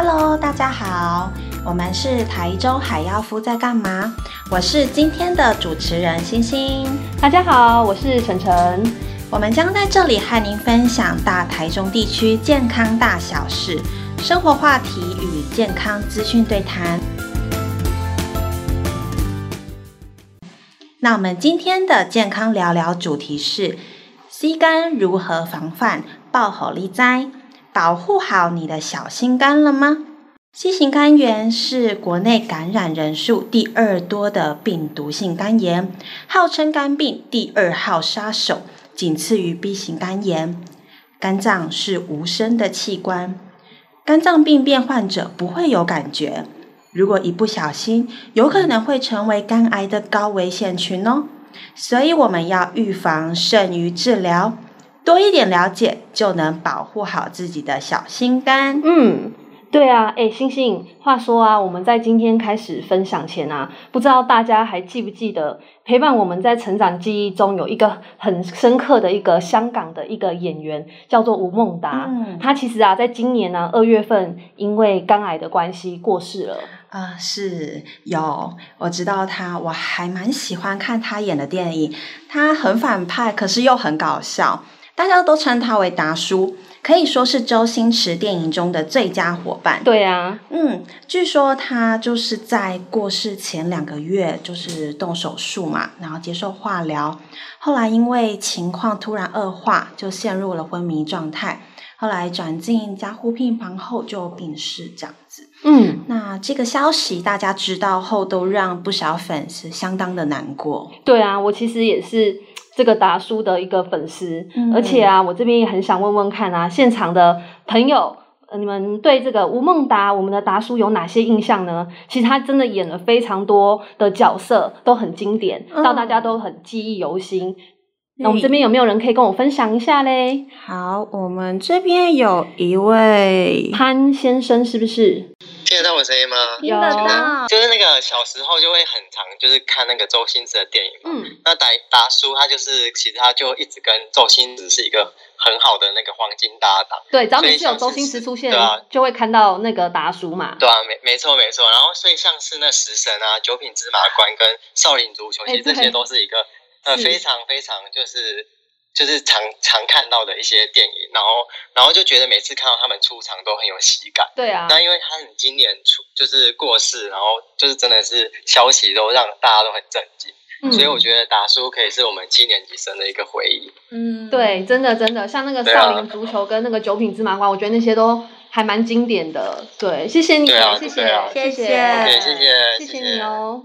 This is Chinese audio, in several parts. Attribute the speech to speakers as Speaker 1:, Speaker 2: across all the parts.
Speaker 1: Hello，大家好，我们是台中海妖夫在干嘛？我是今天的主持人星星。
Speaker 2: 大家好，我是晨晨。
Speaker 1: 我们将在这里和您分享大台中地区健康大小事、生活话题与健康资讯对谈。那我们今天的健康聊聊主题是：C 肝如何防范爆火力灾，保护好你的小心肝了吗？C 型肝炎是国内感染人数第二多的病毒性肝炎，号称肝病第二号杀手，仅次于 B 型肝炎。肝脏是无声的器官，肝脏病变患者不会有感觉。如果一不小心，有可能会成为肝癌的高危险群哦。所以我们要预防胜于治疗，多一点了解就能保护好自己的小心肝。
Speaker 2: 嗯。对啊，哎，星星，话说啊，我们在今天开始分享前啊，不知道大家还记不记得陪伴我们在成长记忆中有一个很深刻的一个香港的一个演员，叫做吴孟达。嗯，他其实啊，在今年呢二月份因为肝癌的关系过世了。
Speaker 1: 啊、呃，是有，我知道他，我还蛮喜欢看他演的电影，他很反派，可是又很搞笑，大家都称他为达叔。可以说是周星驰电影中的最佳伙伴。
Speaker 2: 对啊，
Speaker 1: 嗯，据说他就是在过世前两个月就是动手术嘛，然后接受化疗，后来因为情况突然恶化，就陷入了昏迷状态，后来转进加护病房后就病逝这样子。
Speaker 2: 嗯，
Speaker 1: 那这个消息大家知道后，都让不少粉丝相当的难过。
Speaker 2: 对啊，我其实也是。这个达叔的一个粉丝，嗯、而且啊，我这边也很想问问看啊，现场的朋友，你们对这个吴孟达，我们的达叔有哪些印象呢？其实他真的演了非常多的角色，都很经典，让、嗯、大家都很记忆犹新。那我们这边有没有人可以跟我分享一下嘞？
Speaker 1: 好，我们这边有一位
Speaker 2: 潘先生，是不是？
Speaker 3: 听得到我声音吗？
Speaker 1: 听得到。
Speaker 3: 就是那个小时候就会很常就是看那个周星驰的电影嘛。嗯。那达达叔他就是其实他就一直跟周星驰是一个很好的那个黄金搭档。
Speaker 2: 对，只要每次有周星驰出现，对啊，就会看到那个达叔嘛。
Speaker 3: 对啊，没没错没错。然后所以像是那食神啊、九品芝麻官跟少林足球，其实这些都是一个呃非常非常就是。就是常常看到的一些电影，然后然后就觉得每次看到他们出场都很有喜感。
Speaker 2: 对啊，
Speaker 3: 那因为他很今年出就是过世，然后就是真的是消息都让大家都很震惊，嗯、所以我觉得达叔可以是我们七年级生的一个回忆。
Speaker 2: 嗯，对，真的真的，像那个少林足球跟那个九品芝麻官，啊、我觉得那些都还蛮经典的。对，谢谢你，
Speaker 3: 啊、
Speaker 2: 谢谢，
Speaker 3: 啊、
Speaker 2: 谢谢，
Speaker 3: 谢谢，谢谢，
Speaker 2: 谢谢你哦。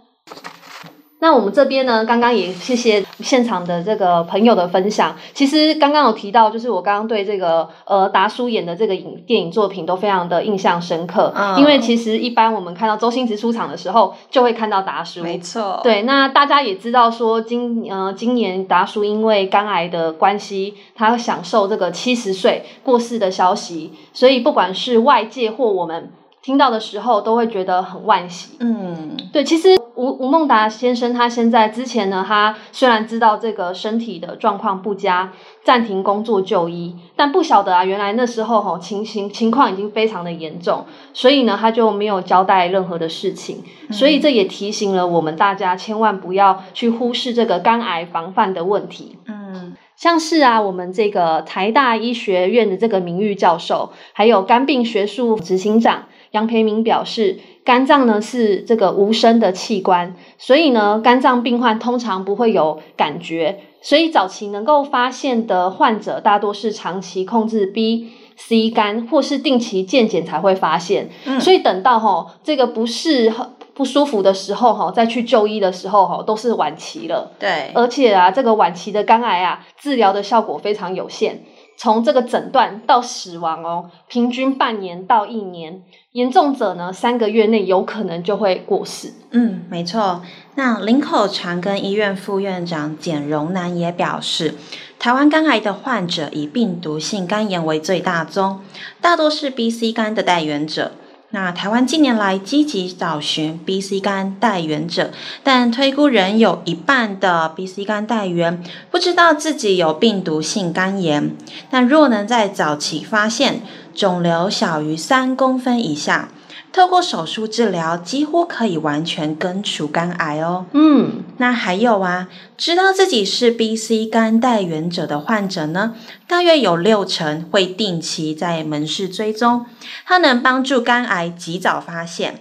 Speaker 2: 那我们这边呢，刚刚也谢谢现场的这个朋友的分享。其实刚刚有提到，就是我刚刚对这个呃达叔演的这个影电影作品都非常的印象深刻。嗯，因为其实一般我们看到周星驰出场的时候，就会看到达叔。
Speaker 1: 没错。
Speaker 2: 对，那大家也知道说今呃今年达叔因为肝癌的关系，他享受这个七十岁过世的消息，所以不管是外界或我们。听到的时候都会觉得很惋惜。嗯，对，其实吴吴孟达先生他现在之前呢，他虽然知道这个身体的状况不佳，暂停工作就医，但不晓得啊，原来那时候吼情形情况已经非常的严重，所以呢，他就没有交代任何的事情。所以这也提醒了我们大家，千万不要去忽视这个肝癌防范的问题。嗯，像是啊，我们这个台大医学院的这个名誉教授，还有肝病学术执行长。杨培明表示，肝脏呢是这个无声的器官，所以呢，肝脏病患通常不会有感觉，所以早期能够发现的患者大多是长期控制 B、C 肝或是定期健检才会发现，嗯、所以等到哈这个不适不舒服的时候哈再去就医的时候哈都是晚期了，
Speaker 1: 对，
Speaker 2: 而且啊这个晚期的肝癌啊治疗的效果非常有限。从这个诊断到死亡哦，平均半年到一年，严重者呢，三个月内有可能就会过世。
Speaker 1: 嗯，没错。那林口长庚医院副院长简荣南也表示，台湾肝癌的患者以病毒性肝炎为最大宗，大多是 B、C 肝的带原者。那台湾近年来积极找寻 B、C 肝代原者，但推估仍有一半的 B、C 肝代原不知道自己有病毒性肝炎。但若能在早期发现，肿瘤小于三公分以下，透过手术治疗，几乎可以完全根除肝癌哦。
Speaker 2: 嗯，
Speaker 1: 那还有啊，知道自己是 B、C 肝带原者的患者呢，大约有六成会定期在门市追踪，它能帮助肝癌及早发现。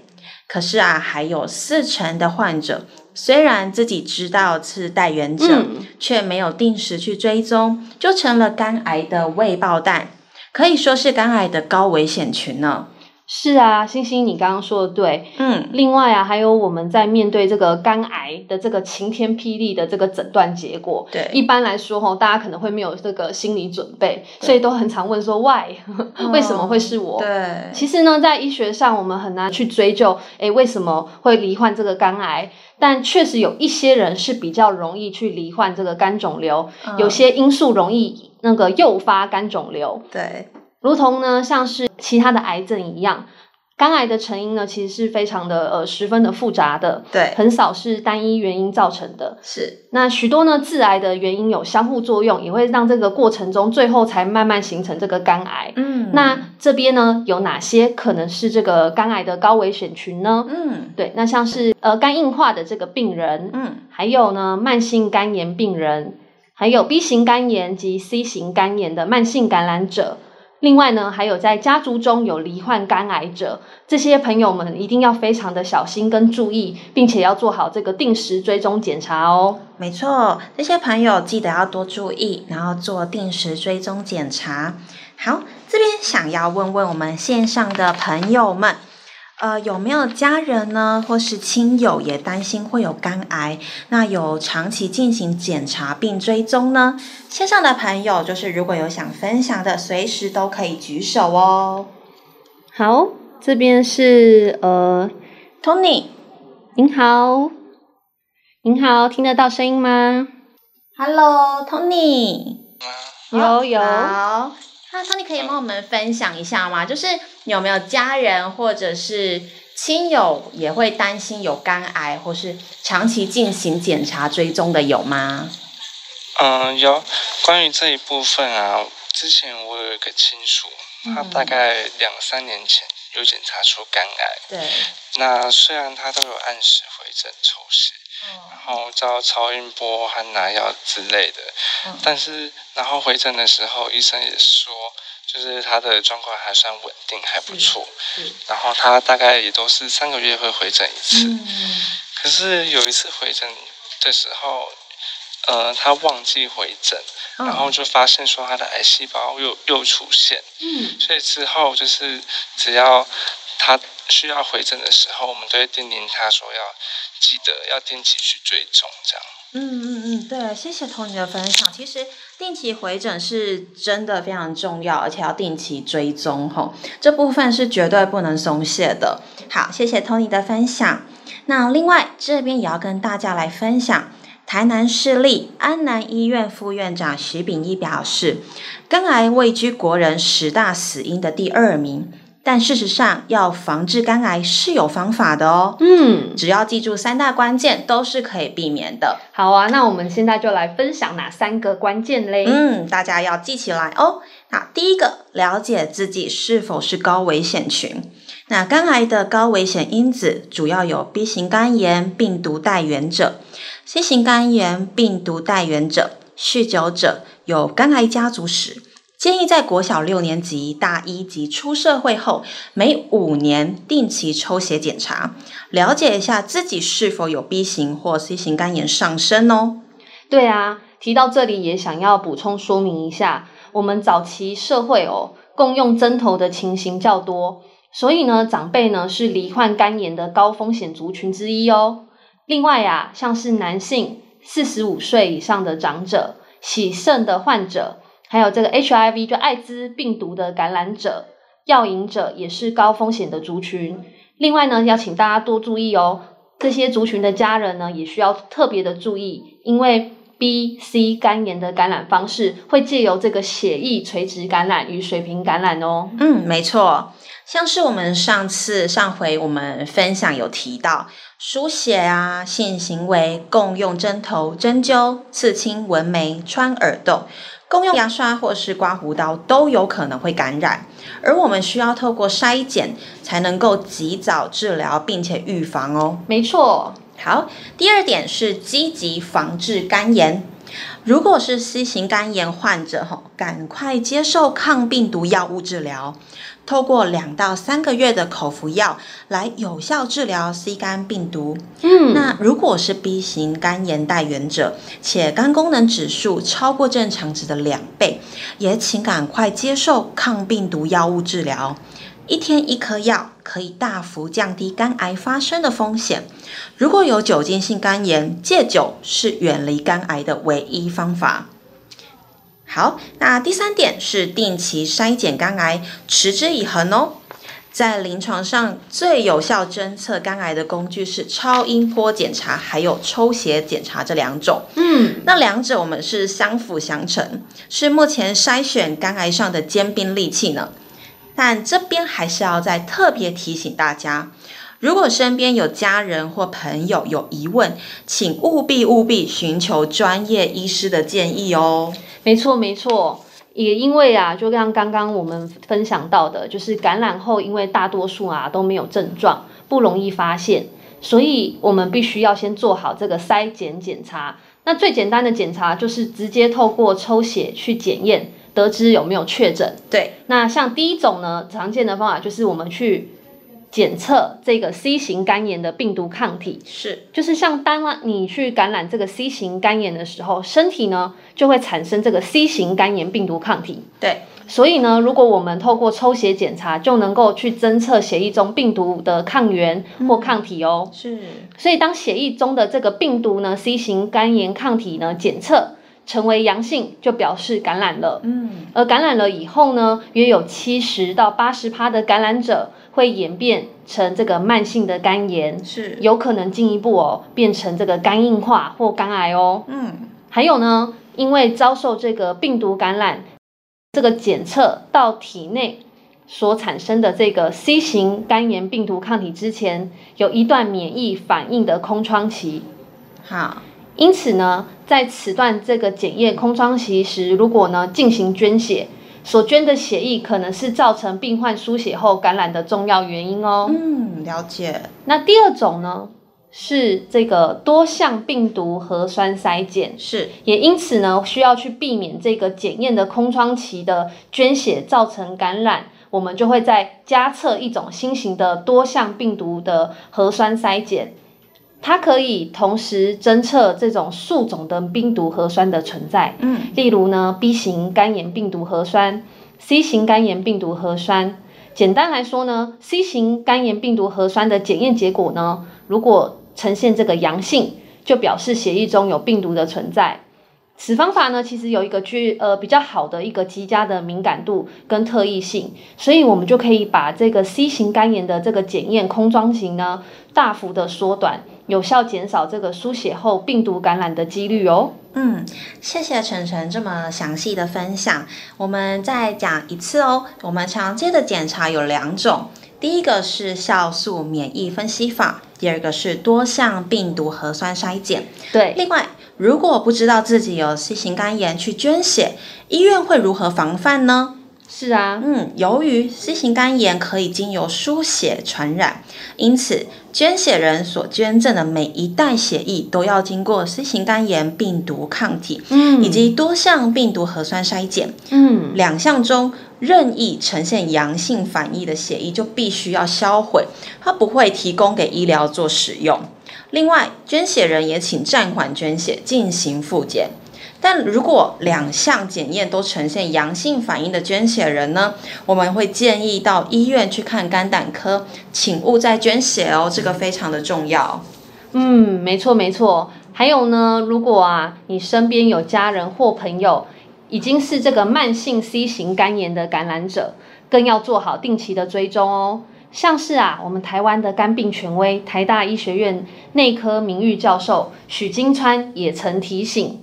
Speaker 1: 可是啊，还有四成的患者，虽然自己知道是带原者，嗯、却没有定时去追踪，就成了肝癌的未爆弹，可以说是肝癌的高危险群呢。
Speaker 2: 是啊，星星，你刚刚说的对。
Speaker 1: 嗯，
Speaker 2: 另外啊，还有我们在面对这个肝癌的这个晴天霹雳的这个诊断结果，
Speaker 1: 对，
Speaker 2: 一般来说吼，大家可能会没有这个心理准备，所以都很常问说，Why？为什么会是我？
Speaker 1: 哦，对，
Speaker 2: 其实呢，在医学上，我们很难去追究，哎，为什么会罹患这个肝癌？但确实有一些人是比较容易去罹患这个肝肿瘤，嗯，有些因素容易那个诱发肝肿瘤。
Speaker 1: 对。
Speaker 2: 如同呢，像是其他的癌症一样，肝癌的成因呢，其实是非常的呃十分的复杂的，
Speaker 1: 对，
Speaker 2: 很少是单一原因造成的。
Speaker 1: 是，
Speaker 2: 那许多呢致癌的原因有相互作用，也会让这个过程中最后才慢慢形成这个肝癌。
Speaker 1: 嗯，
Speaker 2: 那这边呢有哪些可能是这个肝癌的高危险群呢？
Speaker 1: 嗯，
Speaker 2: 对，那像是呃肝硬化的这个病人，
Speaker 1: 嗯，
Speaker 2: 还有呢慢性肝炎病人，还有 B 型肝炎及 C 型肝炎的慢性感染者。另外呢，还有在家族中有罹患肝癌者，这些朋友们一定要非常的小心跟注意，并且要做好这个定时追踪检查哦。
Speaker 1: 没错，这些朋友记得要多注意，然后做定时追踪检查。好，这边想要问问我们线上的朋友们。呃，有没有家人呢，或是亲友也担心会有肝癌？那有长期进行检查并追踪呢？线上的朋友就是如果有想分享的，随时都可以举手哦。
Speaker 2: 好，这边是呃
Speaker 1: ，Tony，
Speaker 2: 您好，您好，听得到声音吗
Speaker 1: ？Hello，Tony，
Speaker 2: 有有。
Speaker 1: 好那 Tony 可以帮我们分享一下吗？就是有没有家人或者是亲友也会担心有肝癌，或是长期进行检查追踪的有吗？
Speaker 3: 嗯，有。关于这一部分啊，之前我有一个亲属，他大概两三年前有检查出肝癌。
Speaker 1: 对。
Speaker 3: 那虽然他都有按时回诊抽血。然后照超音波和拿药之类的，嗯、但是然后回诊的时候，医生也说，就是他的状况还算稳定，还不错。然后他大概也都是三个月会回诊一次。
Speaker 1: 嗯、
Speaker 3: 可是有一次回诊的时候，呃，他忘记回诊，嗯、然后就发现说他的癌细胞又又出现。
Speaker 2: 嗯、
Speaker 3: 所以之后就是只要他需要回诊的时候，我们都会叮咛他说要。记得要定期去追踪，这样。
Speaker 1: 嗯嗯嗯，对，谢谢 Tony 的分享。其实定期回诊是真的非常重要，而且要定期追踪吼，这部分是绝对不能松懈的。好，谢谢 Tony 的分享。那另外这边也要跟大家来分享，台南市立安南医院副院长徐秉义表示，肝癌位居国人十大死因的第二名。但事实上，要防治肝癌是有方法的哦。
Speaker 2: 嗯，
Speaker 1: 只要记住三大关键，都是可以避免的。
Speaker 2: 好啊，那我们现在就来分享哪三个关键嘞？
Speaker 1: 嗯，大家要记起来哦。那，第一个，了解自己是否是高危险群。那肝癌的高危险因子主要有 B 型肝炎病毒带源者、C 型肝炎病毒带源者、酗酒者、有肝癌家族史。建议在国小六年级、大一及出社会后，每五年定期抽血检查，了解一下自己是否有 B 型或 C 型肝炎上升哦。
Speaker 2: 对啊，提到这里也想要补充说明一下，我们早期社会哦，共用针头的情形较多，所以呢，长辈呢是罹患肝炎的高风险族群之一哦。另外呀、像是男性四十五岁以上的长者、洗肾的患者。还有这个 HIV 就艾滋病毒的感染者、药瘾者也是高风险的族群。另外呢，要请大家多注意哦，这些族群的家人呢也需要特别的注意，因为 B、C 肝炎的感染方式会借由这个血液垂直感染与水平感染哦。
Speaker 1: 嗯，没错。像是我们上次上回我们分享有提到输血啊、性行为、共用针头、针灸、刺青、纹眉、穿耳洞、共用牙刷或是刮胡刀都有可能会感染，而我们需要透过筛检才能够及早治疗并且预防哦。
Speaker 2: 没错。
Speaker 1: 好，第二点是积极防治肝炎。如果是 C 型肝炎患者，吼，赶快接受抗病毒药物治疗。透过两到三个月的口服药来有效治疗 C 肝病毒。
Speaker 2: 嗯，
Speaker 1: 那如果是 B 型肝炎带源者，且肝功能指数超过正常值的两倍，也请赶快接受抗病毒药物治疗。一天一颗药可以大幅降低肝癌发生的风险。如果有酒精性肝炎，戒酒是远离肝癌的唯一方法。好，那第三点是定期筛检肝癌，持之以恒哦。在临床上最有效侦测肝癌的工具是超音波检查，还有抽血检查这两种。
Speaker 2: 嗯，
Speaker 1: 那两者我们是相辅相成，是目前筛选肝癌上的尖兵利器呢。但这边还是要再特别提醒大家，如果身边有家人或朋友有疑问，请务必务必寻求专业医师的建议哦。
Speaker 2: 没错没错，也因为啊，就像刚刚我们分享到的，就是感染后，因为大多数啊都没有症状，不容易发现，所以我们必须要先做好这个筛检检查。那最简单的检查就是直接透过抽血去检验。得知有没有确诊？
Speaker 1: 对，
Speaker 2: 那像第一种呢，常见的方法就是我们去检测这个 C 型肝炎的病毒抗体。
Speaker 1: 是，
Speaker 2: 就是像当你去感染这个 C 型肝炎的时候，身体呢就会产生这个 C 型肝炎病毒抗体。
Speaker 1: 对，
Speaker 2: 所以呢，如果我们透过抽血检查，就能够去侦测血液中病毒的抗原或抗体哦。
Speaker 1: 嗯、是，
Speaker 2: 所以当血液中的这个病毒呢，C 型肝炎抗体呢检测。成为阳性就表示感染了，
Speaker 1: 嗯，
Speaker 2: 而感染了以后呢，约有七十到八十趴的感染者会演变成这个慢性的肝炎，
Speaker 1: 是。
Speaker 2: 有可能进一步哦变成这个肝硬化或肝癌哦，
Speaker 1: 嗯，
Speaker 2: 还有呢，因为遭受这个病毒感染，这个检测到体内所产生的这个 C 型肝炎病毒抗体之前，有一段免疫反应的空窗期，
Speaker 1: 好。
Speaker 2: 因此呢，在此段这个检验空窗期时，如果呢进行捐血，所捐的血液可能是造成病患输血后感染的重要原因哦。
Speaker 1: 嗯，了解。
Speaker 2: 那第二种呢，是这个多项病毒核酸筛检，
Speaker 1: 是，
Speaker 2: 也因此呢，需要去避免这个检验的空窗期的捐血造成感染，我们就会再加测一种新型的多项病毒的核酸筛检。它可以同时侦测这种数种的病毒核酸的存在，
Speaker 1: 嗯，
Speaker 2: 例如呢 B 型肝炎病毒核酸、C 型肝炎病毒核酸。简单来说呢，C 型肝炎病毒核酸的检验结果呢，如果呈现这个阳性，就表示血液中有病毒的存在。此方法呢，其实有一个具呃比较好的一个极佳的敏感度跟特异性，所以我们就可以把这个 C 型肝炎的这个检验空窗期呢，大幅的缩短，有效减少这个输血后病毒感染的几率哦。
Speaker 1: 嗯，谢谢晨晨这么详细的分享。我们再讲一次哦，我们常见的检查有两种，第一个是酵素免疫分析法，第二个是多项病毒核酸筛检。
Speaker 2: 对，
Speaker 1: 另外。如果不知道自己有 C 型肝炎去捐血，医院会如何防范呢？
Speaker 2: 是啊，
Speaker 1: 嗯，由于 C 型肝炎可以经由输血传染，因此捐血人所捐赠的每一袋血液都要经过 C 型肝炎病毒抗体，
Speaker 2: 嗯，
Speaker 1: 以及多项病毒核酸筛检，
Speaker 2: 嗯，
Speaker 1: 两项中任意呈现阳性反应的血液就必须要销毁，它不会提供给医疗做使用。另外，捐血人也请暂缓捐血，进行复检。但如果两项检验都呈现阳性反应的捐血人呢，我们会建议到医院去看肝胆科，请勿再捐血哦，这个非常的重要。
Speaker 2: 嗯，没错没错。还有呢，如果啊，你身边有家人或朋友已经是这个慢性 C 型肝炎的感染者，更要做好定期的追踪哦。像是啊，我们台湾的肝病权威，台大医学院内科名誉教授许金川也曾提醒，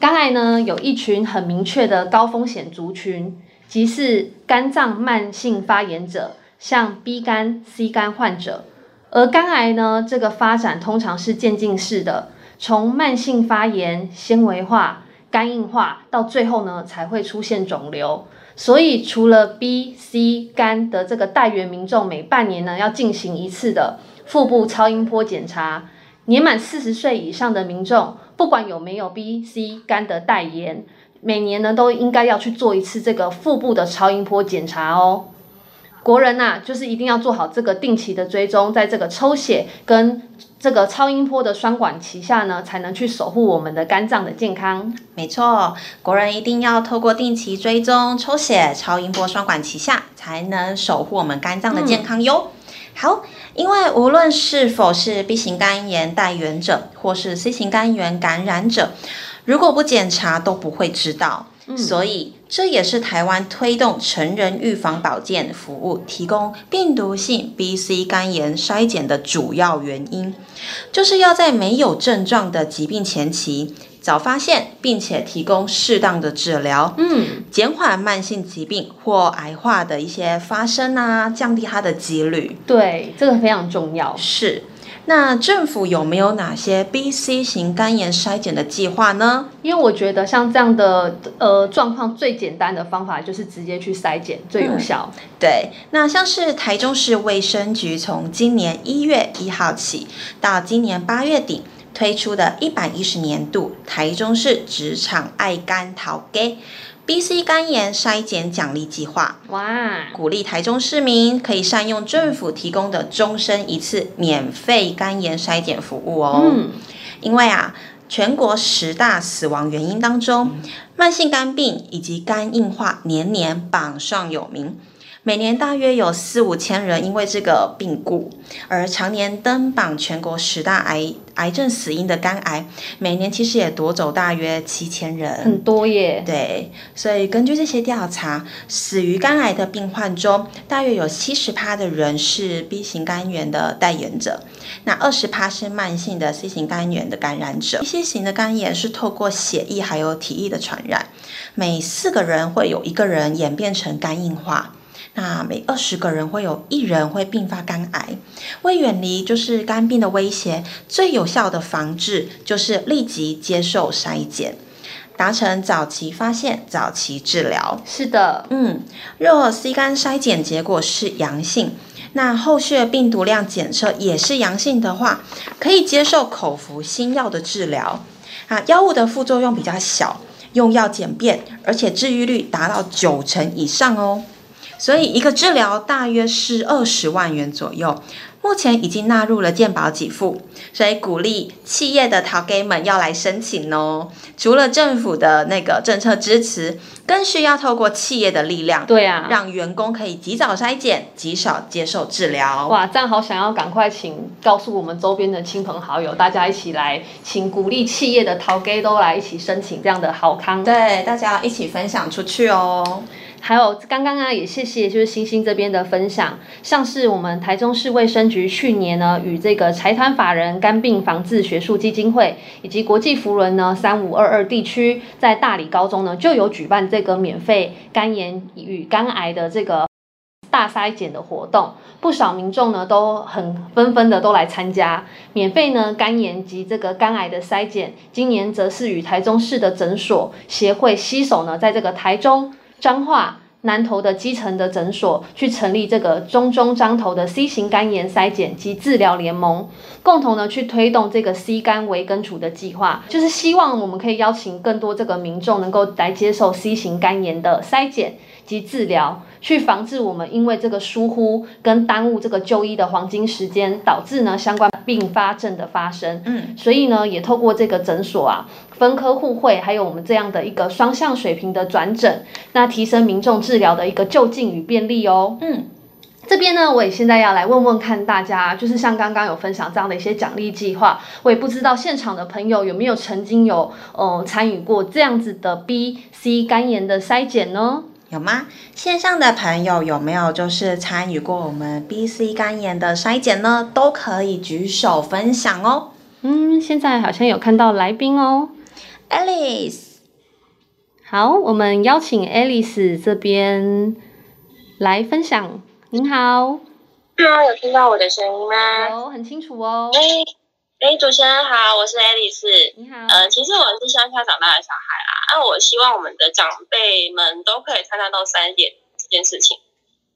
Speaker 2: 肝癌呢有一群很明确的高风险族群，即是肝脏慢性发炎者、像 B 肝、C 肝患者。而肝癌呢，这个发展通常是渐进式的，从慢性发炎、纤维化、肝硬化，到最后呢才会出现肿瘤。所以，除了 B、C 肝的这个带原民众每半年呢要进行一次的腹部超音波检查，年满四十岁以上的民众，不管有没有 B、C 肝的代言，每年呢都应该要去做一次这个腹部的超音波检查哦。国人呐、啊，就是一定要做好这个定期的追踪，在这个抽血跟这个超音波的双管齐下呢，才能去守护我们的肝脏的健康。
Speaker 1: 没错，国人一定要透过定期追踪、抽血、超音波双管齐下，才能守护我们肝脏的健康哟。嗯、好，因为无论是否是 B 型肝炎带原者，或是 C 型肝炎感染者，如果不检查，都不会知道。所以，这也是台湾推动成人预防保健服务，提供病毒性 B、C 肝炎筛检的主要原因，就是要在没有症状的疾病前期早发现，并且提供适当的治疗，嗯，减缓慢性疾病或癌化的一些发生啊，降低它的几率。
Speaker 2: 对，这个非常重要。
Speaker 1: 是。那政府有没有哪些 B、C 型肝炎筛检的计划呢？
Speaker 2: 因为我觉得像这样的呃状况，最简单的方法就是直接去筛检，最有效。
Speaker 1: 嗯。对，那像是台中市卫生局从今年一月一号起到今年八月底推出的一百一十年度台中市职场爱肝头家。B、C 肝炎筛检奖励计划，哇！鼓励台中市民可以善用政府提供的终身一次免费肝炎筛检服务哦。嗯，因为啊，全国十大死亡原因当中，慢性肝病以及肝硬化年年榜上有名。每年大约有四五千人因为这个病故，而常年登榜全国十大癌癌症死因的肝癌，每年其实也夺走大约七千人，
Speaker 2: 很多耶。
Speaker 1: 对，所以根据这些调查，死于肝癌的病患中，大约有七十趴的人是 B 型肝炎的代言者，那二十趴是慢性的 C 型肝炎的感染者。C 型的肝炎是透过血液还有体液的传染，每四个人会有一个人演变成肝硬化。那每二十个人会有一人会并发肝癌，为远离就是肝病的威胁，最有效的防治就是立即接受筛检，达成早期发现、早期治疗。
Speaker 2: 是的，
Speaker 1: 嗯，若 C 肝筛检结果是阳性，那后续的病毒量检测也是阳性的话，可以接受口服新药的治疗。啊，药物的副作用比较小，用药简便，而且治愈率达到九成以上哦。所以一个治疗大约是二十万元左右，目前已经纳入了健保给付，所以鼓励企业的头家们要来申请哦。除了政府的那个政策支持，更需要透过企业的力量，
Speaker 2: 对啊，
Speaker 1: 让员工可以及早筛检，及早接受治疗。
Speaker 2: 哇，这样好想要赶快请告诉我们周边的亲朋好友，大家一起来，请鼓励企业的头家都来一起申请这样的好康，
Speaker 1: 对，大家要一起分享出去哦。
Speaker 2: 还有刚刚啊，也谢谢就是星星这边的分享，像是我们台中市卫生局去年呢，与这个财团法人肝病防治学术基金会以及国际扶轮呢三五二二地区，在大理高中呢就有举办这个免费肝炎与肝癌的这个大筛检的活动，不少民众呢都很纷纷的都来参加免费呢肝炎及这个肝癌的筛检，今年则是与台中市的诊所协会携手呢，在这个台中。彰化南投的基层的诊所去成立这个中中彰投的 C 型肝炎筛检及治疗联盟，共同呢去推动这个 C 肝微根除的计划，就是希望我们可以邀请更多这个民众能够来接受 C 型肝炎的筛检及治疗，去防治我们因为这个疏忽跟耽误这个就医的黄金时间，导致呢相关并发症的发生。嗯，所以呢也透过这个诊所啊。分科互惠，还有我们这样的一个双向水平的转诊，那提升民众治疗的一个就近与便利哦。嗯，这边呢，我也现在要来问问看大家，就是像刚刚有分享这样的一些奖励计划，我也不知道现场的朋友有没有曾经有呃参与过这样子的 B、C 肝炎的筛检呢？
Speaker 1: 有吗？线上的朋友有没有就是参与过我们 B、C 肝炎的筛检呢？都可以举手分享哦。
Speaker 2: 嗯，现在好像有看到来宾哦。
Speaker 1: Alice，
Speaker 2: 好，我们邀请 Alice 这边来分享您好。
Speaker 4: Hello，有听到我的声音吗？
Speaker 2: 有，很清楚哦。
Speaker 4: 哎哎，主持人好，我是 Alice。
Speaker 2: 你好。
Speaker 4: 呃，其实我是乡下长大的小孩啦。那我希望我们的长辈们都可以参加到三点这件事情。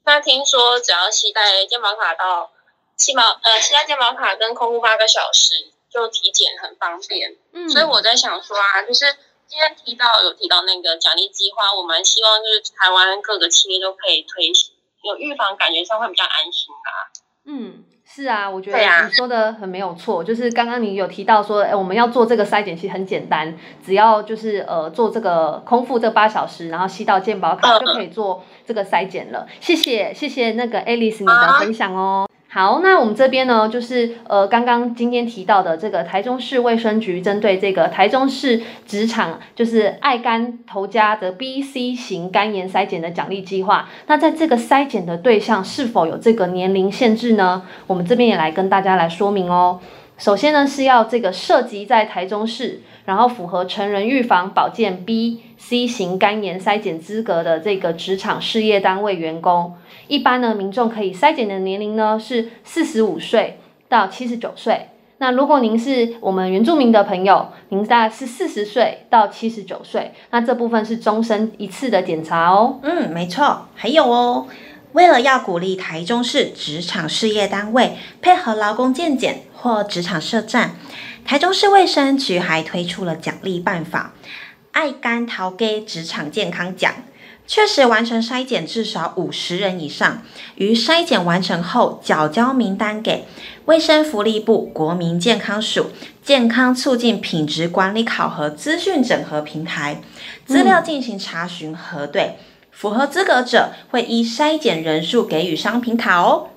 Speaker 4: 那听说只要携带健保卡到携保呃携带健保卡跟空腹八个小时就体检很方便。嗯。所以我在想说啊，就是今天提到有提到那个奖励计划，我们希望就是台湾各个企业都可以推行。有预防，感觉上会比较安心吧。
Speaker 2: 嗯，是啊，我觉得你说的很没有错。就是刚刚你有提到说，哎，我们要做这个筛检，其实很简单，只要就是呃做这个空腹这八小时，然后吸到健保卡就可以做这个筛检了。谢谢，谢谢那个 Alice 你的分享哦。好，那我们这边呢，就是呃，刚刚今天提到的这个台中市卫生局针对这个台中市职场就是爱肝头家的 B、C 型肝炎筛检的奖励计划，那在这个筛检的对象是否有这个年龄限制呢？我们这边也来跟大家来说明哦。首先呢，是要这个涉及在台中市，然后符合成人预防保健 B、C 型肝炎筛检资格的这个职场事业单位员工。一般呢，民众可以筛检的年龄呢是四十五岁到七十九岁。那如果您是我们原住民的朋友，您大概是四十岁到七十九岁，那这部分是终身一次的检查哦。
Speaker 1: 嗯，没错。还有哦，为了要鼓励台中市职场事业单位配合劳工健检或职场设站，台中市卫生局还推出了奖励办法——爱肝头家职场健康奖。确实完成筛检至少五十人以上，于筛检完成后缴交名单给卫生福利部国民健康署健康促进品质管理考核资讯整合平台，资料进行查询核对，符合资格者会依筛检人数给予商品卡哦。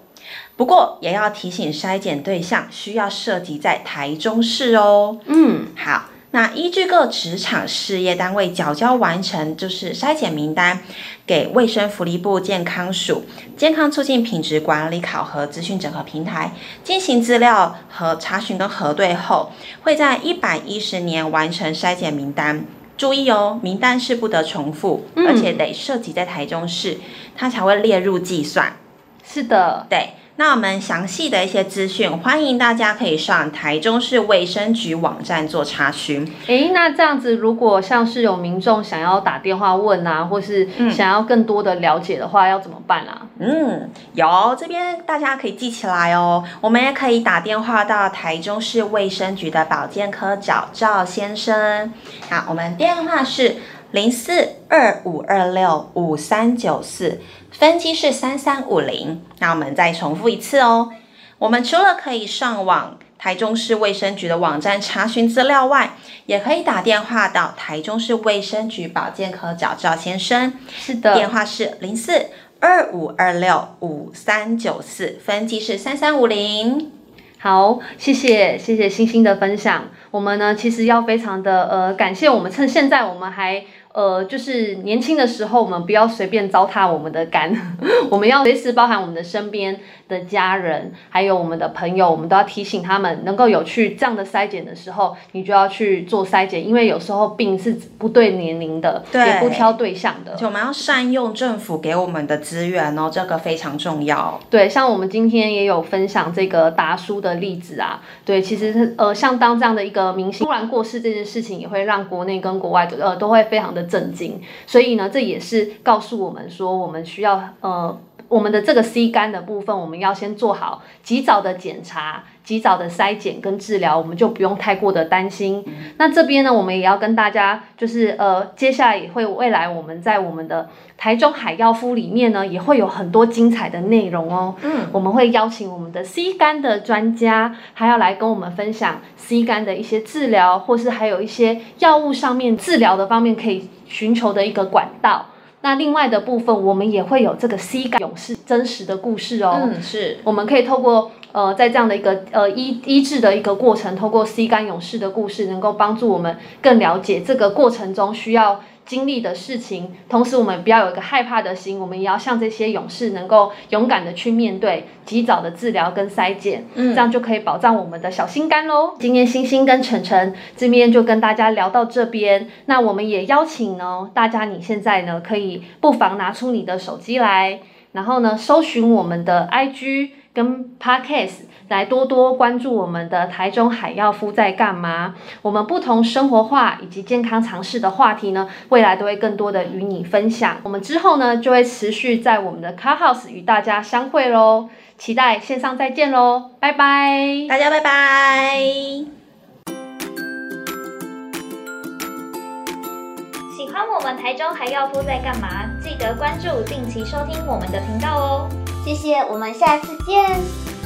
Speaker 1: 不过也要提醒筛检对象需要涉及在台中市哦。嗯，好。那依据各职场事业单位缴交完成，就是筛检名单，给卫生福利部健康署健康促进品质管理考核资讯整合平台进行资料和查询跟核对后，会在一百一十年完成筛检名单。注意哦，名单是不得重复，嗯、而且得涉及在台中市，它才会列入计算。
Speaker 2: 是的，
Speaker 1: 对。那我们详细的一些资讯，欢迎大家可以上台中市卫生局网站做查询。
Speaker 2: 诶，那这样子，如果像是有民众想要打电话问啊，或是想要更多的了解的话，嗯、要怎么办啊？
Speaker 1: 嗯，有这边大家可以记起来哦。我们也可以打电话到台中市卫生局的保健科找赵先生。好，我们电话是零四二五二六五三九四。分机是三三五零，那我们再重复一次哦。我们除了可以上网台中市卫生局的网站查询资料外，也可以打电话到台中市卫生局保健科找赵先生。
Speaker 2: 是的，
Speaker 1: 电话是零四二五二六五三九四，分机是三三五零。
Speaker 2: 好，谢谢谢谢星星的分享。我们呢，其实要非常的呃感谢我们，趁现在我们还。呃，就是年轻的时候，我们不要随便糟蹋我们的肝，我们要随时包含我们的身边的家人，还有我们的朋友，我们都要提醒他们，能够有去这样的筛检的时候，你就要去做筛检，因为有时候病是不对年龄的，对，也不挑对象的，
Speaker 1: 就我们要善用政府给我们的资源哦，这个非常重要。
Speaker 2: 对，像我们今天也有分享这个达叔的例子啊，对，其实呃，像当这样的一个明星突然过世这件事情，也会让国内跟国外的呃都会非常的。震惊，所以呢，这也是告诉我们说，我们需要呃，我们的这个 C 肝的部分，我们要先做好及早的检查、及早的筛检跟治疗，我们就不用太过的担心。嗯、那这边呢，我们也要跟大家，就是呃，接下来也会未来我们在我们的台中海药夫里面呢，也会有很多精彩的内容哦。嗯，我们会邀请我们的 C 肝的专家，还要来跟我们分享 C 肝的一些治疗，或是还有一些药物上面治疗的方面可以寻求的一个管道。那另外的部分，我们也会有这个 C 感勇士真实的故事哦。
Speaker 1: 嗯，是，
Speaker 2: 我们可以透过呃，在这样的一个呃医医治的一个过程，透过 C 感勇士的故事，能够帮助我们更了解这个过程中需要。经历的事情，同时我们不要有一个害怕的心，我们也要像这些勇士，能够勇敢的去面对，及早的治疗跟筛检，嗯，这样就可以保障我们的小心肝喽。今天星星跟晨晨这边就跟大家聊到这边，那我们也邀请呢大家，你现在呢可以不妨拿出你的手机来。然后呢，搜寻我们的 IG 跟 Podcast，来多多关注我们的台中海药夫在干嘛。我们不同生活化以及健康常识的话题呢，未来都会更多的与你分享。我们之后呢，就会持续在我们的 Car House 与大家相会喽。期待线上再见喽，拜拜，
Speaker 1: 大家拜拜。
Speaker 5: 喜欢我们台中海药夫在干嘛？记得关注，定期收听我们的频道哦。谢谢，我们下次见。